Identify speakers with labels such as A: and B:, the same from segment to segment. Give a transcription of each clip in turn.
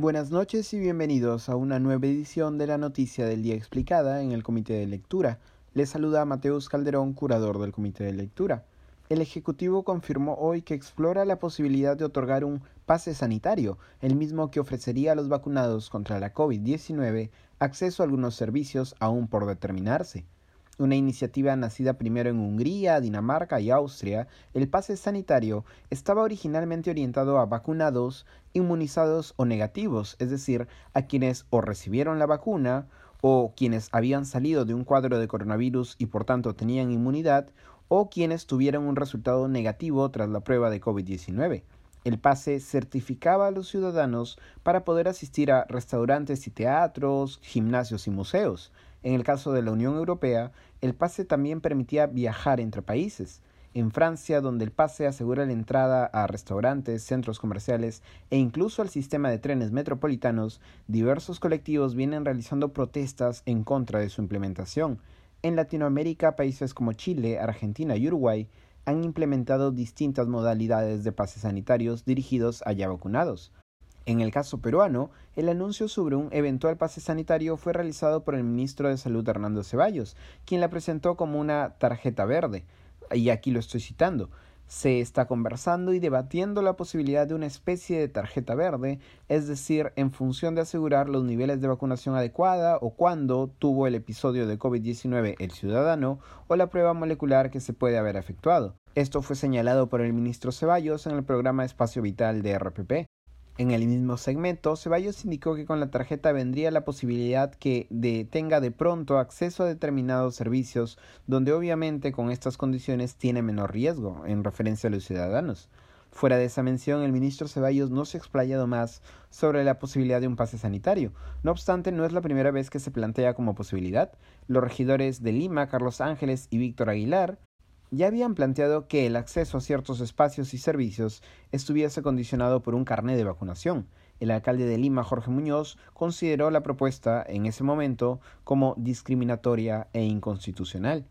A: Buenas noches y bienvenidos a una nueva edición de la Noticia del Día Explicada en el Comité de Lectura. Les saluda Mateus Calderón, curador del Comité de Lectura. El Ejecutivo confirmó hoy que explora la posibilidad de otorgar un pase sanitario, el mismo que ofrecería a los vacunados contra la COVID-19 acceso a algunos servicios aún por determinarse una iniciativa nacida primero en Hungría, Dinamarca y Austria, el pase sanitario estaba originalmente orientado a vacunados, inmunizados o negativos, es decir, a quienes o recibieron la vacuna o quienes habían salido de un cuadro de coronavirus y por tanto tenían inmunidad, o quienes tuvieron un resultado negativo tras la prueba de COVID-19. El pase certificaba a los ciudadanos para poder asistir a restaurantes y teatros, gimnasios y museos. En el caso de la Unión Europea, el pase también permitía viajar entre países. En Francia, donde el pase asegura la entrada a restaurantes, centros comerciales e incluso al sistema de trenes metropolitanos, diversos colectivos vienen realizando protestas en contra de su implementación. En Latinoamérica, países como Chile, Argentina y Uruguay han implementado distintas modalidades de pases sanitarios dirigidos a ya vacunados. En el caso peruano, el anuncio sobre un eventual pase sanitario fue realizado por el ministro de Salud Hernando Ceballos, quien la presentó como una tarjeta verde. Y aquí lo estoy citando. Se está conversando y debatiendo la posibilidad de una especie de tarjeta verde, es decir, en función de asegurar los niveles de vacunación adecuada o cuando tuvo el episodio de COVID-19 el ciudadano o la prueba molecular que se puede haber efectuado. Esto fue señalado por el ministro Ceballos en el programa Espacio Vital de RPP. En el mismo segmento, Ceballos indicó que con la tarjeta vendría la posibilidad que de, tenga de pronto acceso a determinados servicios donde obviamente con estas condiciones tiene menor riesgo en referencia a los ciudadanos. Fuera de esa mención, el ministro Ceballos no se ha explayado más sobre la posibilidad de un pase sanitario. No obstante, no es la primera vez que se plantea como posibilidad. Los regidores de Lima, Carlos Ángeles y Víctor Aguilar, ya habían planteado que el acceso a ciertos espacios y servicios estuviese condicionado por un carné de vacunación. El alcalde de Lima, Jorge Muñoz, consideró la propuesta en ese momento como discriminatoria e inconstitucional.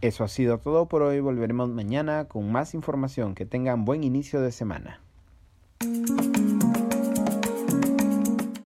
A: Eso ha sido todo por hoy. Volveremos mañana con más información. Que tengan buen inicio de semana.